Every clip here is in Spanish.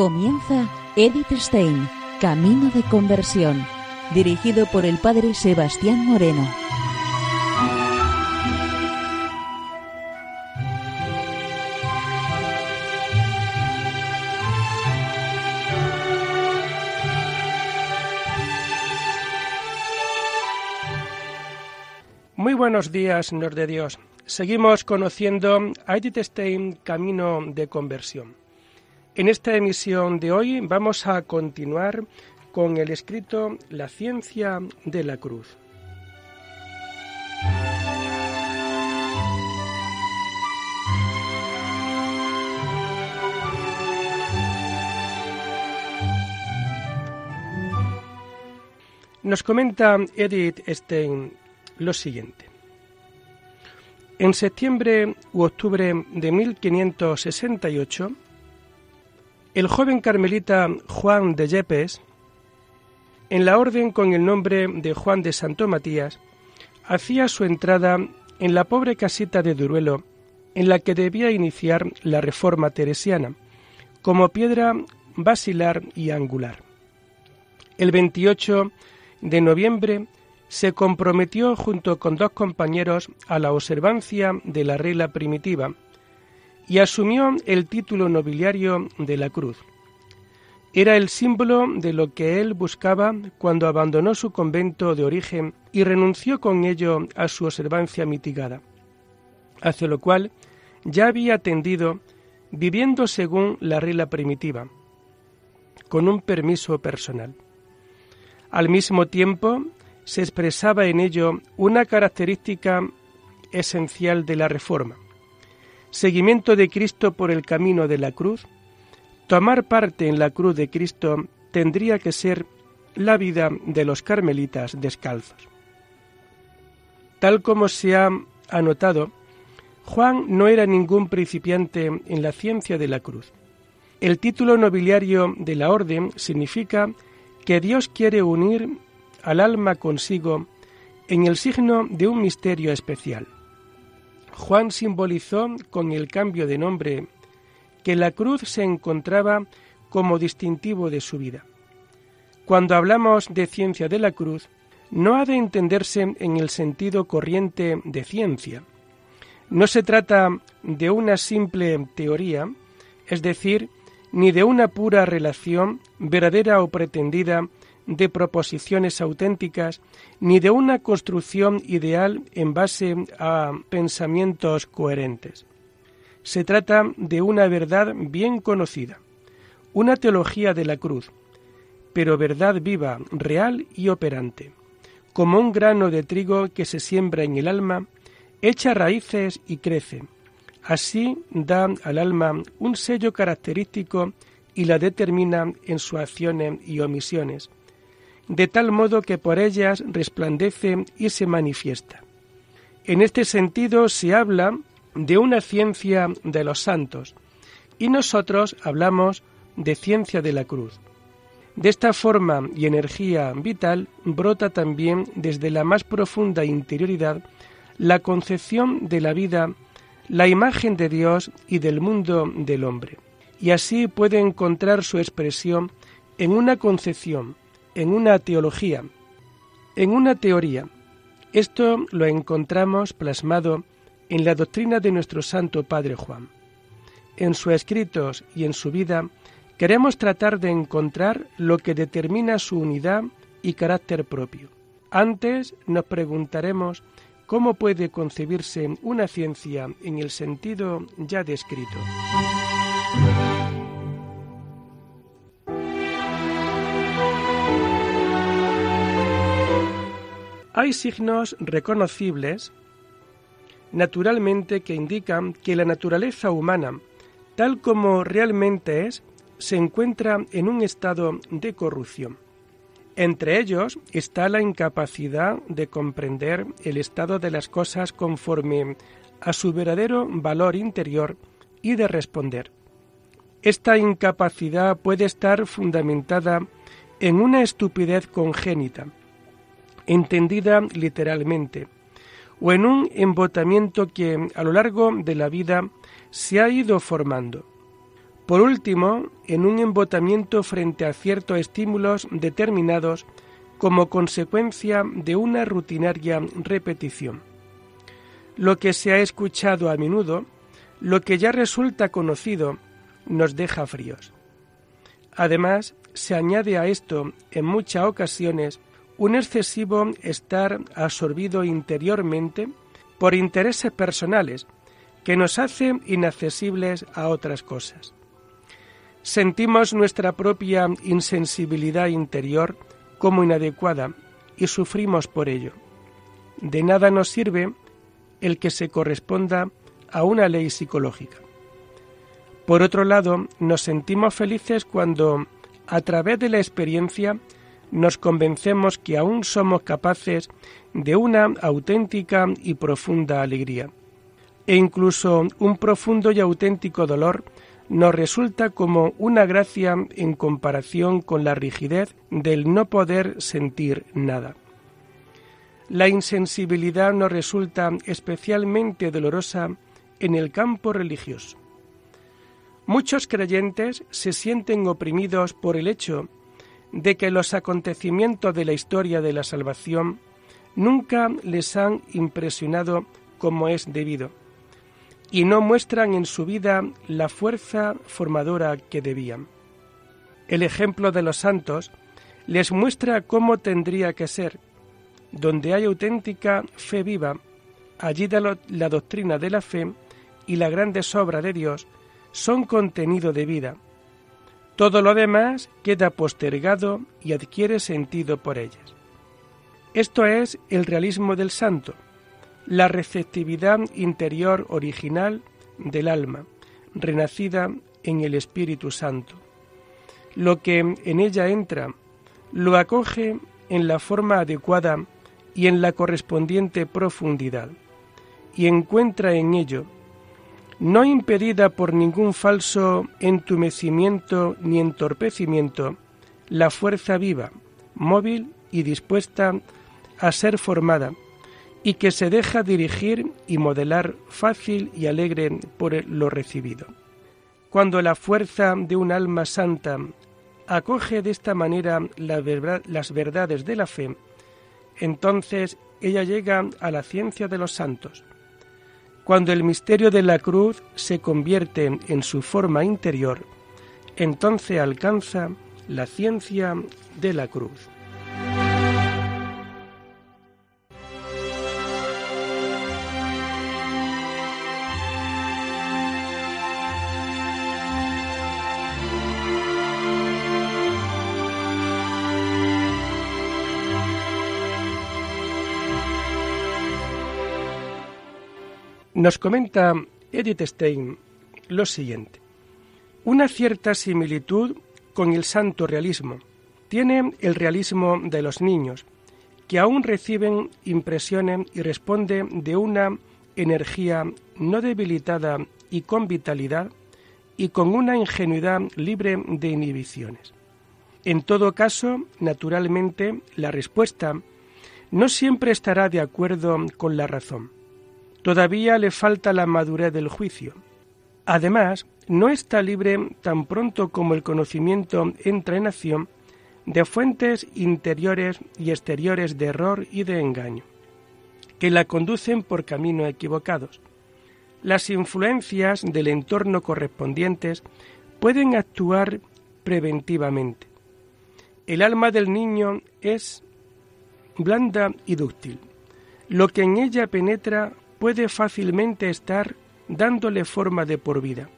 Comienza Edith Stein, Camino de Conversión, dirigido por el Padre Sebastián Moreno. Muy buenos días, Señor de Dios. Seguimos conociendo a Edith Stein, Camino de Conversión. En esta emisión de hoy vamos a continuar con el escrito La ciencia de la cruz. Nos comenta Edith Stein lo siguiente. En septiembre u octubre de 1568, el joven carmelita Juan de Yepes, en la orden con el nombre de Juan de Santo Matías, hacía su entrada en la pobre casita de Duruelo, en la que debía iniciar la reforma teresiana, como piedra basilar y angular. El 28 de noviembre se comprometió junto con dos compañeros a la observancia de la regla primitiva, y asumió el título nobiliario de la cruz. Era el símbolo de lo que él buscaba cuando abandonó su convento de origen y renunció con ello a su observancia mitigada, hacia lo cual ya había tendido viviendo según la regla primitiva, con un permiso personal. Al mismo tiempo, se expresaba en ello una característica esencial de la reforma, seguimiento de Cristo por el camino de la cruz, tomar parte en la cruz de Cristo tendría que ser la vida de los carmelitas descalzos. Tal como se ha anotado, Juan no era ningún principiante en la ciencia de la cruz. El título nobiliario de la orden significa que Dios quiere unir al alma consigo en el signo de un misterio especial. Juan simbolizó con el cambio de nombre que la cruz se encontraba como distintivo de su vida. Cuando hablamos de ciencia de la cruz, no ha de entenderse en el sentido corriente de ciencia. No se trata de una simple teoría, es decir, ni de una pura relación, verdadera o pretendida, de proposiciones auténticas ni de una construcción ideal en base a pensamientos coherentes. Se trata de una verdad bien conocida, una teología de la cruz, pero verdad viva, real y operante, como un grano de trigo que se siembra en el alma, echa raíces y crece. Así da al alma un sello característico y la determina en sus acciones y omisiones de tal modo que por ellas resplandece y se manifiesta. En este sentido se habla de una ciencia de los santos y nosotros hablamos de ciencia de la cruz. De esta forma y energía vital brota también desde la más profunda interioridad la concepción de la vida, la imagen de Dios y del mundo del hombre, y así puede encontrar su expresión en una concepción en una teología, en una teoría. Esto lo encontramos plasmado en la doctrina de nuestro Santo Padre Juan. En sus escritos y en su vida queremos tratar de encontrar lo que determina su unidad y carácter propio. Antes nos preguntaremos cómo puede concebirse una ciencia en el sentido ya descrito. Hay signos reconocibles naturalmente que indican que la naturaleza humana, tal como realmente es, se encuentra en un estado de corrupción. Entre ellos está la incapacidad de comprender el estado de las cosas conforme a su verdadero valor interior y de responder. Esta incapacidad puede estar fundamentada en una estupidez congénita, entendida literalmente, o en un embotamiento que a lo largo de la vida se ha ido formando. Por último, en un embotamiento frente a ciertos estímulos determinados como consecuencia de una rutinaria repetición. Lo que se ha escuchado a menudo, lo que ya resulta conocido, nos deja fríos. Además, se añade a esto, en muchas ocasiones, un excesivo estar absorbido interiormente por intereses personales que nos hacen inaccesibles a otras cosas. Sentimos nuestra propia insensibilidad interior como inadecuada y sufrimos por ello. De nada nos sirve el que se corresponda a una ley psicológica. Por otro lado, nos sentimos felices cuando, a través de la experiencia, nos convencemos que aún somos capaces de una auténtica y profunda alegría. E incluso un profundo y auténtico dolor nos resulta como una gracia en comparación con la rigidez del no poder sentir nada. La insensibilidad nos resulta especialmente dolorosa en el campo religioso. Muchos creyentes se sienten oprimidos por el hecho de que los acontecimientos de la historia de la salvación nunca les han impresionado como es debido, y no muestran en su vida la fuerza formadora que debían. El ejemplo de los santos les muestra cómo tendría que ser. Donde hay auténtica fe viva, allí la doctrina de la fe y la grande obras de Dios son contenido de vida, todo lo demás queda postergado y adquiere sentido por ellas. Esto es el realismo del santo, la receptividad interior original del alma, renacida en el Espíritu Santo. Lo que en ella entra, lo acoge en la forma adecuada y en la correspondiente profundidad, y encuentra en ello no impedida por ningún falso entumecimiento ni entorpecimiento, la fuerza viva, móvil y dispuesta a ser formada, y que se deja dirigir y modelar fácil y alegre por lo recibido. Cuando la fuerza de un alma santa acoge de esta manera las verdades de la fe, entonces ella llega a la ciencia de los santos, cuando el misterio de la cruz se convierte en su forma interior, entonces alcanza la ciencia de la cruz. Nos comenta Edith Stein lo siguiente. Una cierta similitud con el santo realismo tiene el realismo de los niños, que aún reciben impresiones y responden de una energía no debilitada y con vitalidad y con una ingenuidad libre de inhibiciones. En todo caso, naturalmente, la respuesta no siempre estará de acuerdo con la razón todavía le falta la madurez del juicio. Además, no está libre tan pronto como el conocimiento entra en acción de fuentes interiores y exteriores de error y de engaño, que la conducen por caminos equivocados. Las influencias del entorno correspondientes pueden actuar preventivamente. El alma del niño es blanda y dúctil. Lo que en ella penetra puede fácilmente estar dándole forma de por vida.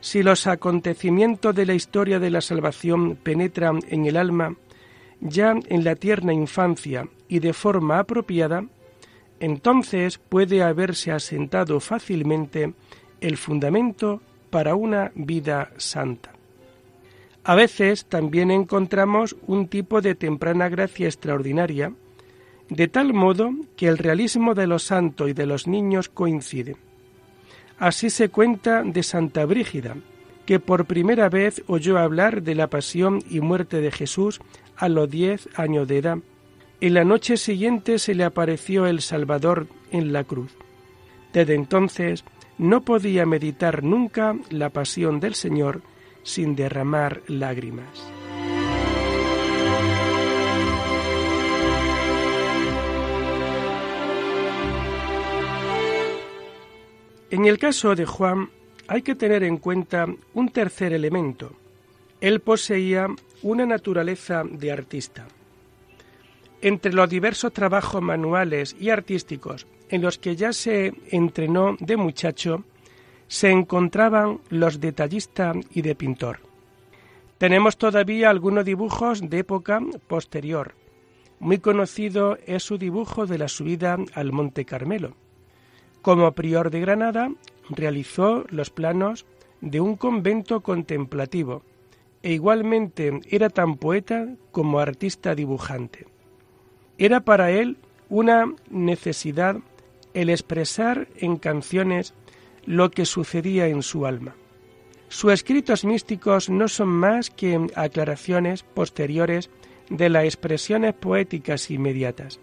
Si los acontecimientos de la historia de la salvación penetran en el alma ya en la tierna infancia y de forma apropiada, entonces puede haberse asentado fácilmente el fundamento para una vida santa. A veces también encontramos un tipo de temprana gracia extraordinaria, de tal modo que el realismo de los santos y de los niños coincide. Así se cuenta de Santa Brígida, que por primera vez oyó hablar de la pasión y muerte de Jesús a los diez años de edad. En la noche siguiente se le apareció el Salvador en la cruz. Desde entonces no podía meditar nunca la pasión del Señor sin derramar lágrimas. En el caso de Juan hay que tener en cuenta un tercer elemento. Él poseía una naturaleza de artista. Entre los diversos trabajos manuales y artísticos en los que ya se entrenó de muchacho, se encontraban los de tallista y de pintor. Tenemos todavía algunos dibujos de época posterior. Muy conocido es su dibujo de la subida al Monte Carmelo. Como prior de Granada, realizó los planos de un convento contemplativo e igualmente era tan poeta como artista dibujante. Era para él una necesidad el expresar en canciones lo que sucedía en su alma. Sus escritos místicos no son más que aclaraciones posteriores de las expresiones poéticas inmediatas.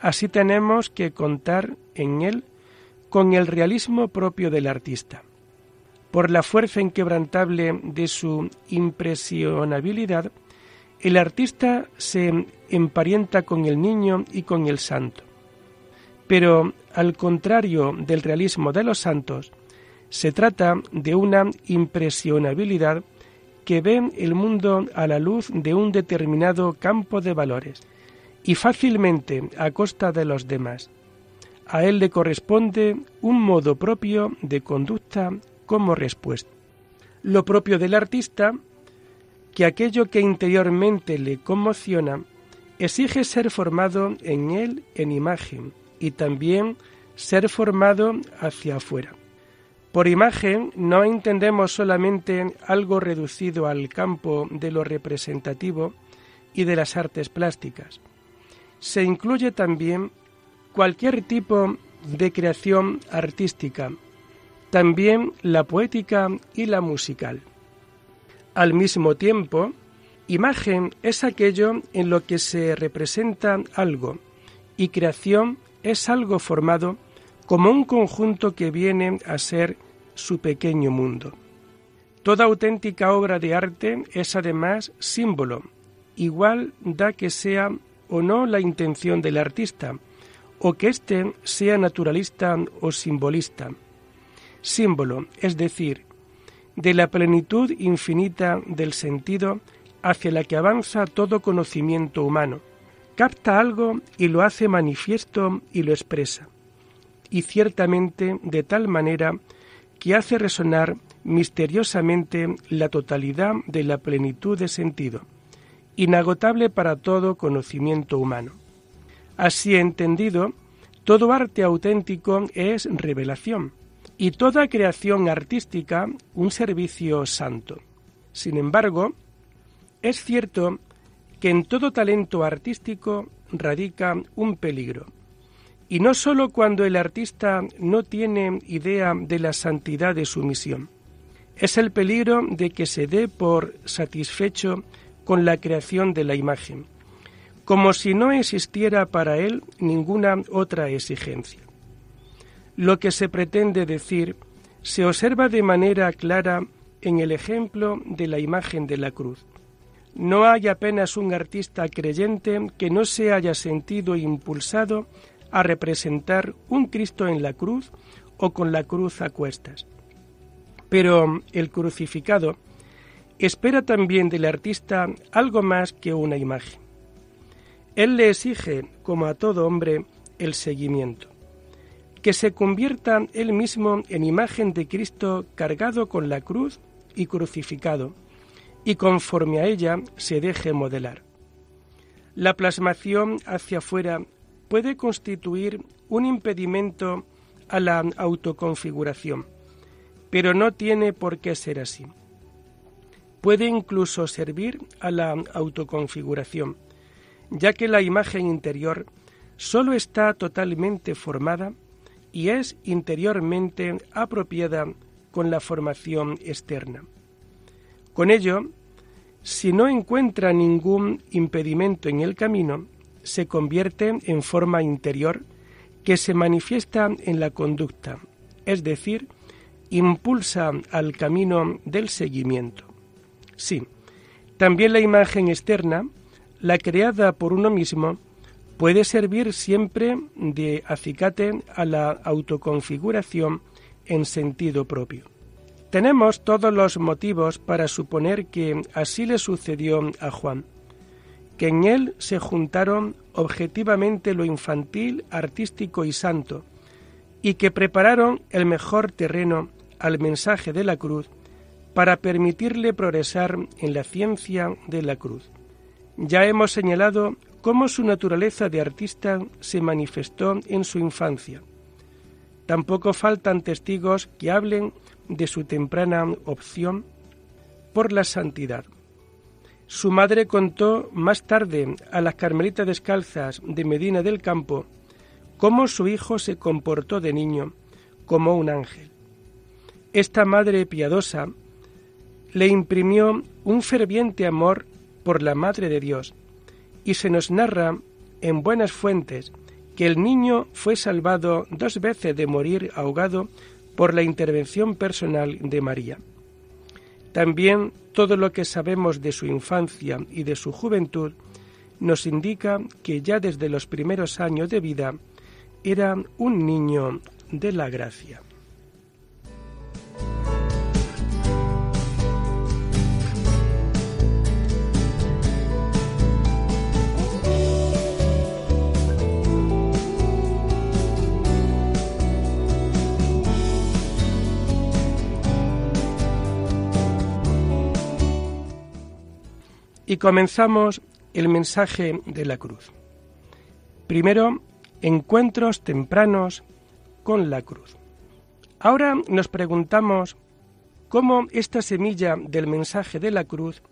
Así tenemos que contar en él con el realismo propio del artista. Por la fuerza inquebrantable de su impresionabilidad, el artista se emparenta con el niño y con el santo. Pero, al contrario del realismo de los santos, se trata de una impresionabilidad que ve el mundo a la luz de un determinado campo de valores y fácilmente a costa de los demás, a él le corresponde un modo propio de conducta como respuesta. Lo propio del artista, que aquello que interiormente le conmociona, exige ser formado en él en imagen y también ser formado hacia afuera. Por imagen no entendemos solamente algo reducido al campo de lo representativo y de las artes plásticas. Se incluye también cualquier tipo de creación artística, también la poética y la musical. Al mismo tiempo, imagen es aquello en lo que se representa algo y creación es algo formado como un conjunto que viene a ser su pequeño mundo. Toda auténtica obra de arte es además símbolo, igual da que sea o no la intención del artista, o que éste sea naturalista o simbolista. Símbolo, es decir, de la plenitud infinita del sentido hacia la que avanza todo conocimiento humano. Capta algo y lo hace manifiesto y lo expresa. Y ciertamente de tal manera que hace resonar misteriosamente la totalidad de la plenitud de sentido, inagotable para todo conocimiento humano. Así entendido, todo arte auténtico es revelación y toda creación artística un servicio santo. Sin embargo, es cierto que en todo talento artístico radica un peligro. Y no sólo cuando el artista no tiene idea de la santidad de su misión. Es el peligro de que se dé por satisfecho con la creación de la imagen como si no existiera para él ninguna otra exigencia. Lo que se pretende decir se observa de manera clara en el ejemplo de la imagen de la cruz. No hay apenas un artista creyente que no se haya sentido impulsado a representar un Cristo en la cruz o con la cruz a cuestas. Pero el crucificado espera también del artista algo más que una imagen. Él le exige, como a todo hombre, el seguimiento, que se convierta él mismo en imagen de Cristo cargado con la cruz y crucificado, y conforme a ella se deje modelar. La plasmación hacia afuera puede constituir un impedimento a la autoconfiguración, pero no tiene por qué ser así. Puede incluso servir a la autoconfiguración, ya que la imagen interior sólo está totalmente formada y es interiormente apropiada con la formación externa. Con ello, si no encuentra ningún impedimento en el camino, se convierte en forma interior que se manifiesta en la conducta, es decir, impulsa al camino del seguimiento. Sí, también la imagen externa, la creada por uno mismo, puede servir siempre de acicate a la autoconfiguración en sentido propio. Tenemos todos los motivos para suponer que así le sucedió a Juan, que en él se juntaron objetivamente lo infantil, artístico y santo, y que prepararon el mejor terreno al mensaje de la cruz para permitirle progresar en la ciencia de la cruz. Ya hemos señalado cómo su naturaleza de artista se manifestó en su infancia. Tampoco faltan testigos que hablen de su temprana opción por la santidad. Su madre contó más tarde a las carmelitas descalzas de Medina del Campo cómo su hijo se comportó de niño como un ángel. Esta madre piadosa le imprimió un ferviente amor por la Madre de Dios, y se nos narra en buenas fuentes que el niño fue salvado dos veces de morir ahogado por la intervención personal de María. También todo lo que sabemos de su infancia y de su juventud nos indica que ya desde los primeros años de vida era un niño de la gracia. Y comenzamos el mensaje de la cruz. Primero, encuentros tempranos con la cruz. Ahora nos preguntamos cómo esta semilla del mensaje de la cruz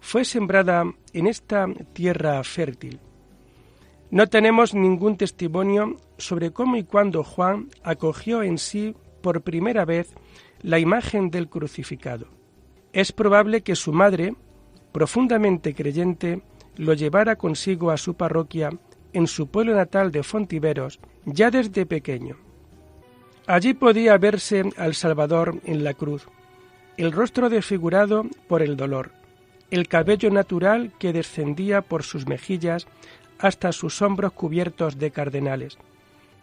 fue sembrada en esta tierra fértil. No tenemos ningún testimonio sobre cómo y cuándo Juan acogió en sí por primera vez la imagen del crucificado. Es probable que su madre, profundamente creyente, lo llevara consigo a su parroquia en su pueblo natal de Fontiveros ya desde pequeño. Allí podía verse al Salvador en la cruz, el rostro desfigurado por el dolor, el cabello natural que descendía por sus mejillas hasta sus hombros cubiertos de cardenales.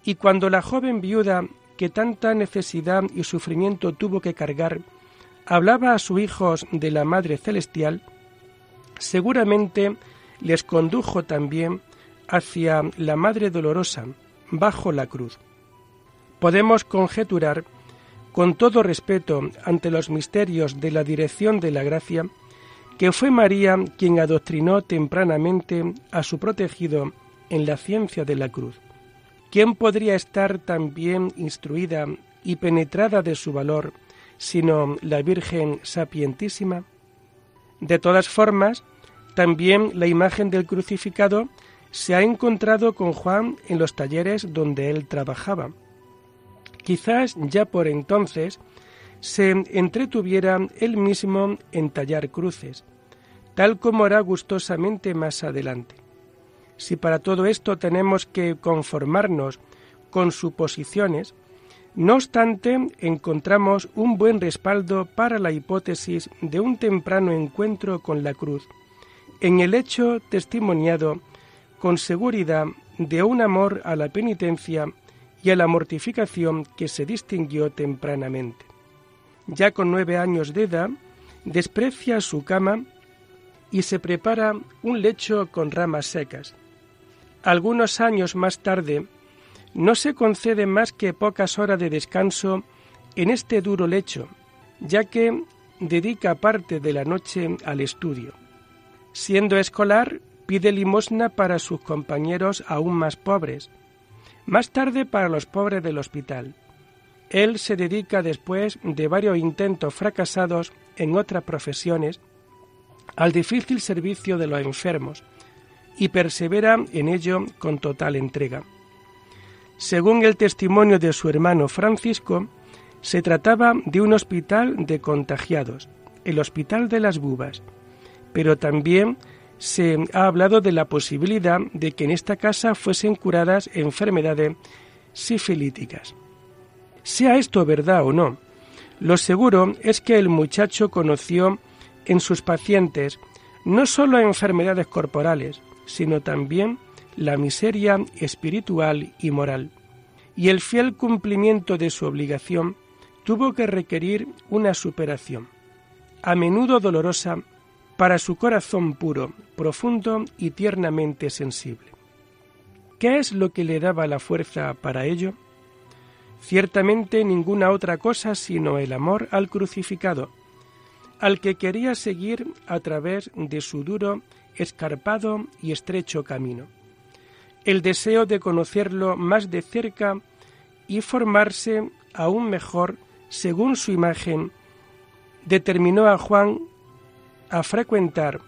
Y cuando la joven viuda, que tanta necesidad y sufrimiento tuvo que cargar, hablaba a sus hijos de la Madre Celestial, seguramente les condujo también hacia la Madre Dolorosa bajo la cruz. Podemos conjeturar, con todo respeto ante los misterios de la dirección de la gracia, que fue María quien adoctrinó tempranamente a su protegido en la ciencia de la cruz. ¿Quién podría estar tan bien instruida y penetrada de su valor sino la Virgen sapientísima? De todas formas, también la imagen del crucificado se ha encontrado con Juan en los talleres donde él trabajaba. Quizás ya por entonces se entretuviera él mismo en tallar cruces, tal como hará gustosamente más adelante. Si para todo esto tenemos que conformarnos con suposiciones, no obstante, encontramos un buen respaldo para la hipótesis de un temprano encuentro con la cruz, en el hecho testimoniado con seguridad de un amor a la penitencia y a la mortificación que se distinguió tempranamente. Ya con nueve años de edad, desprecia su cama y se prepara un lecho con ramas secas. Algunos años más tarde, no se concede más que pocas horas de descanso en este duro lecho, ya que dedica parte de la noche al estudio. Siendo escolar, pide limosna para sus compañeros aún más pobres, más tarde para los pobres del hospital. Él se dedica después de varios intentos fracasados en otras profesiones al difícil servicio de los enfermos y persevera en ello con total entrega. Según el testimonio de su hermano Francisco, se trataba de un hospital de contagiados, el Hospital de las Bubas, pero también se ha hablado de la posibilidad de que en esta casa fuesen curadas enfermedades sifilíticas. Sea esto verdad o no, lo seguro es que el muchacho conoció en sus pacientes no sólo enfermedades corporales, sino también la miseria espiritual y moral. Y el fiel cumplimiento de su obligación tuvo que requerir una superación, a menudo dolorosa para su corazón puro, profundo y tiernamente sensible. ¿Qué es lo que le daba la fuerza para ello? Ciertamente ninguna otra cosa sino el amor al crucificado, al que quería seguir a través de su duro, escarpado y estrecho camino. El deseo de conocerlo más de cerca y formarse aún mejor según su imagen determinó a Juan a frecuentar,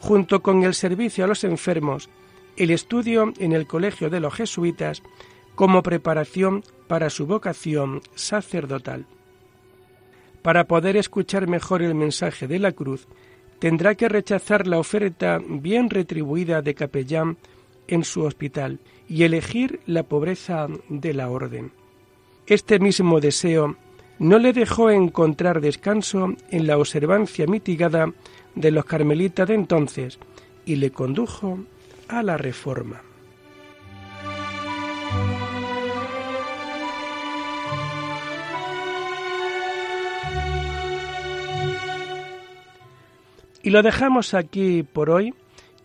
junto con el servicio a los enfermos, el estudio en el Colegio de los Jesuitas como preparación para su vocación sacerdotal. Para poder escuchar mejor el mensaje de la cruz, tendrá que rechazar la oferta bien retribuida de capellán en su hospital y elegir la pobreza de la orden. Este mismo deseo no le dejó encontrar descanso en la observancia mitigada de los carmelitas de entonces y le condujo a la reforma. Y lo dejamos aquí por hoy,